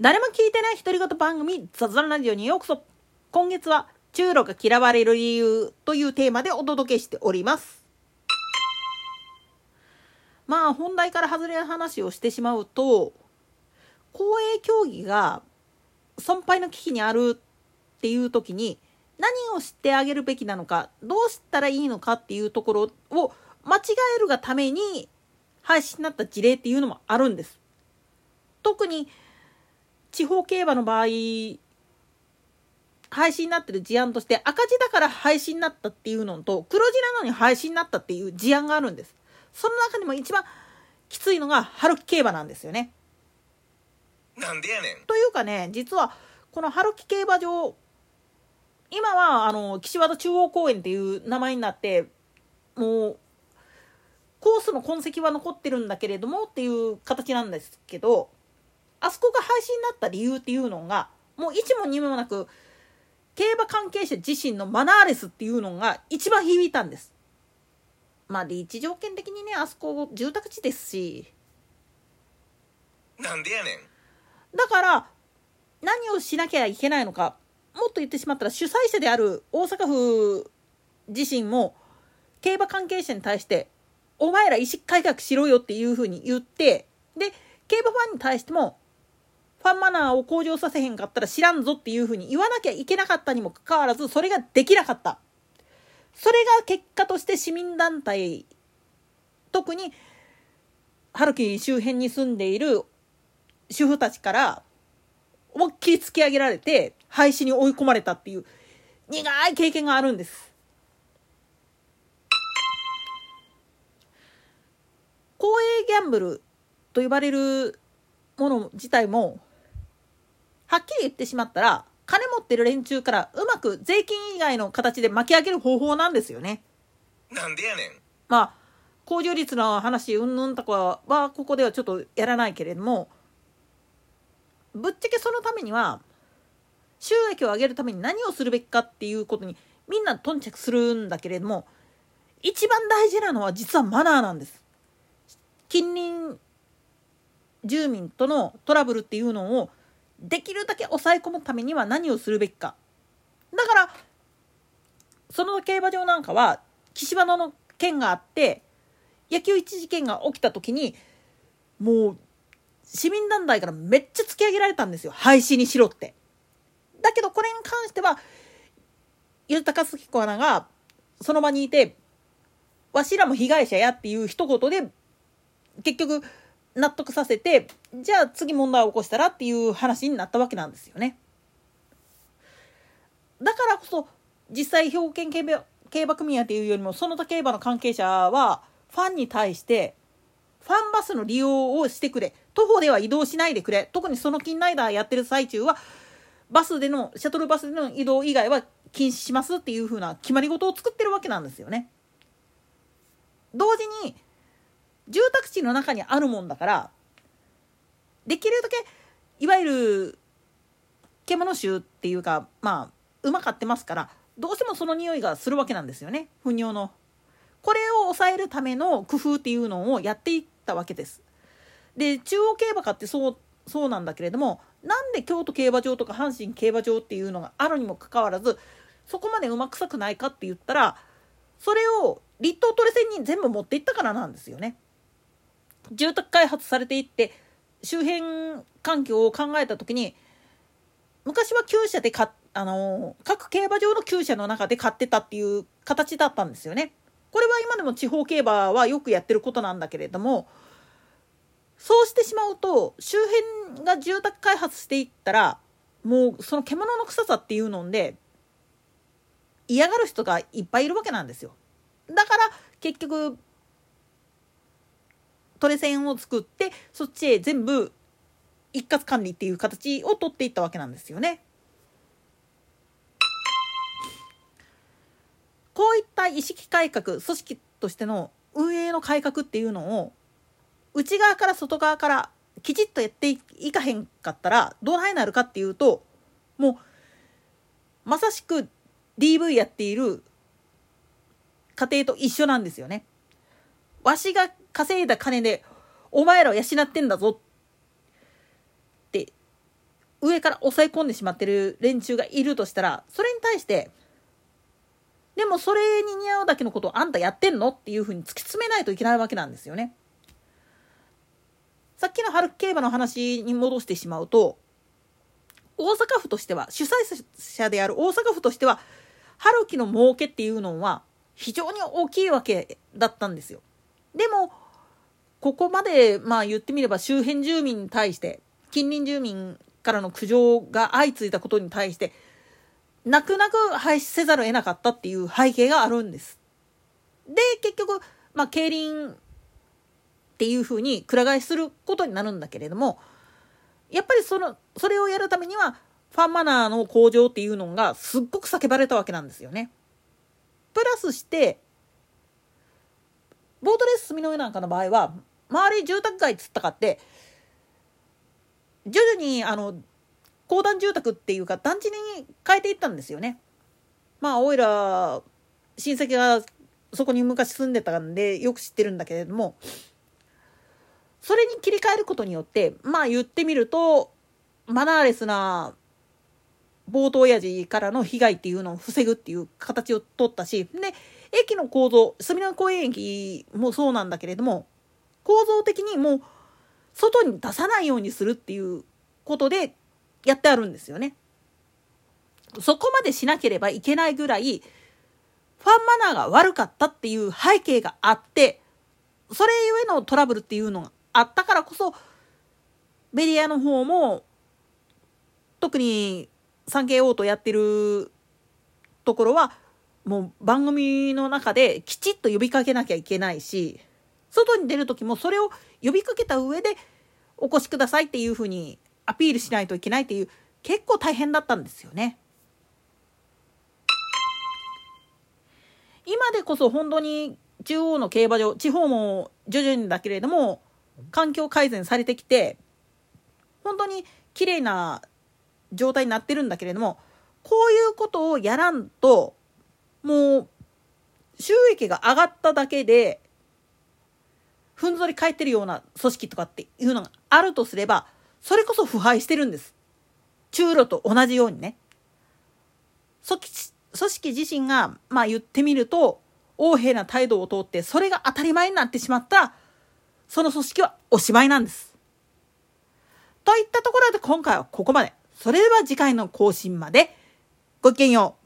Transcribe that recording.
誰も聞いてない独り言番組雑談ラジオにようこそ今月は中路が嫌われる理由というテーマでお届けしておりますまあ本題から外れる話をしてしまうと公営競技が損敗の危機にあるっていう時に何を知ってあげるべきなのかどうしたらいいのかっていうところを間違えるがために廃止になった事例っていうのもあるんです。特に地方競馬の場合廃止になってる事案として赤字だから廃止になったっていうのと黒字なのに廃止になったっていう事案があるんです。その中でも一番きついのが春季競馬なんですよね。なんでやねん。というかね実はこの春季競馬場今はあの岸和田中央公園っていう名前になってもうコースの痕跡は残ってるんだけれどもっていう形なんですけどあそこが廃止になった理由っていうのがもう一も二もなく競馬関係者自身のマナーレスっていうのが一番響いたんです。まあ立地条件的にねあそこ住宅地ですしなんでやねん。だから何をしなきゃいけないのかもっと言ってしまったら主催者である大阪府自身も競馬関係者に対してお前ら意識改革しろよっていうふうに言ってで競馬ファンに対してもファンマナーを向上させへんかったら知らんぞっていうふうに言わなきゃいけなかったにもかかわらずそれができなかった。それが結果として市民団体特に春樹周辺に住んでいる主婦たちから思いっきり突き上げられて廃止に追い込まれたっていう苦い経験があるんです。公営ギャンブルと呼ばれるもの自体もはっきり言ってしまったら金持ってる連中からうまく税金以外の形で巻き上げる方法なんですよね。なんでやねん。まあ控除率の話うんぬんとかはここではちょっとやらないけれどもぶっちゃけそのためには収益を上げるために何をするべきかっていうことにみんな頓着するんだけれども一番大事なのは実はマナーなんです。近隣住民とのトラブルっていうのをできるだけ抑え込むためには何をするべきか。だからその競馬場なんかは岸和田の件があって野球一事件が起きた時にもう市民団体からめっちゃ突き上げられたんですよ廃止にしろって。だけどこれに関してはゆたかすき子アナがその場にいてわしらも被害者やっていう一言で結局納得させてじゃあ次問題を起こしたらっていう話になったわけなんですよね。だからこそ実際兵庫県競馬競馬組合っていうよりもその他競馬の関係者はファンに対してファンバスの利用をしてくれ徒歩では移動しないでくれ特にその近ライダーやってる最中はバスでのシャトルバスでの移動以外は禁止しますっていう風な決まり事を作ってるわけなんですよね。同時に住宅地の中にあるもんだからできるだけいわゆる獣臭っていうかまあうまかってますからどうしてもその匂いがするわけなんですよね糞尿の。これを抑えるための工夫っていうのをやっていったわけです。で中央競馬かってそうそうなんだけれどもなんで京都競馬場とか阪神競馬場っていうのがあるにもかかわらずそこまでうまくさくないかって言ったらそれを立東トレセンに全部持っていったからなんですよね。住宅開発されていって周辺環境を考えた時に昔は厩舎でかあの各競馬場の厩舎の中で買ってたっていう形だったんですよね。これは今でも地方競馬はよくやってることなんだけれどもそうしてしまうと周辺が住宅開発していったらもうその獣の臭さっていうので嫌がる人がいっぱいいるわけなんですよ。だから結局トレセンを作ってそっちへ全部一括管理っていう形を取っていったわけなんですよね。こういった意識改革組織としての運営の改革っていうのを内側から外側からきちっとやっていかへんかったらどうなるかっていうともうまさしく DV やっている家庭と一緒なんですよね。わしが稼いだ金でお前らを養ってんだぞって上から抑え込んでしまってる連中がいるとしたらそれに対してでもそれに似合うだけのことをあんたやってんのっていうふうに突き詰めないといけないわけなんですよね。さっきの春競馬の話に戻してしまうと大阪府としては主催者である大阪府としては春樹の儲けっていうのは非常に大きいわけだったんですよ。でもここまでまあ言ってみれば周辺住民に対して近隣住民からの苦情が相次いだことに対して泣く泣く廃止せざるを得なかったっていう背景があるんです。で結局まあ競輪っていうふうにくら替えすることになるんだけれどもやっぱりそのそれをやるためにはファンマナーの向上っていうのがすっごく叫ばれたわけなんですよね。プラスしてボートレース住の上なんかの場合は周り住宅街つったかって徐々にあの公団住宅っていうか団地に変えていったんですよね。まあおいら親戚がそこに昔住んでたんでよく知ってるんだけれどもそれに切り替えることによってまあ言ってみるとマナーレスな冒頭親父からの被害っていうのを防ぐっていう形を取ったしで駅の構造隅田公園駅もそうなんだけれども構造的にもう外に出さないようにするっていうことでやってあるんですよね。そこまでしなければいけないぐらいファンマナーが悪かったっていう背景があってそれゆえのトラブルっていうのがあったからこそメディアの方も特に産経応答やってるところはもう番組の中できちっと呼びかけなきゃいけないし外に出る時もそれを呼びかけた上でお越しくださいっていうふうにアピールしないといけないっていう結構大変だったんですよね。今でこそ本当に中央の競馬場地方も徐々にだけれども環境改善されてきて本当に綺麗な状態になってるんだけれどもこういうことをやらんともう収益が上がっただけでふんぞり返ってるような組織とかっていうのがあるとすればそれこそ腐敗してるんです。中路と同じようにね。組織自身がまあ言ってみると横柄な態度をとってそれが当たり前になってしまったその組織はおしまいなんです。といったところで今回はここまで。それでは次回の更新までごきげんよう。